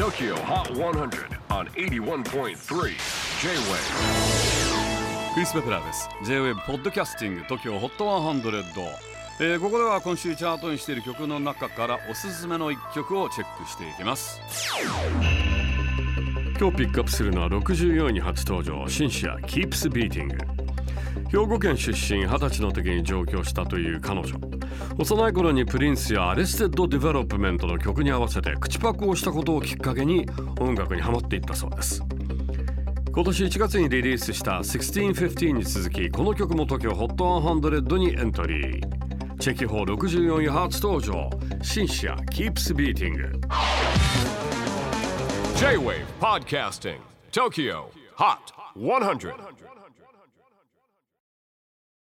TOKYO HOT 100 on 81.3 J-WAVE クリス・ペプラーです。J-WAVE ポッドキャスティング TOKYO HOT 100、えーここでは今週チャートにしている曲の中からおすすめの一曲をチェックしていきます。今日ピックアップするのは64位に初登場 SINCERE Keeps Beating 兵庫県出身20歳の時に上京したという彼女。幼い頃にプリンスやアレステッド・ディベロップメントの曲に合わせて口パクをしたことをきっかけに音楽にハマっていったそうです。今年1月にリリースした1615に続きこの曲も TOKYOHOT100 にエントリー。チェキホー64位初登場シンシア Keeps Beating J-WAVE PODCASTING TOKYO HOT 100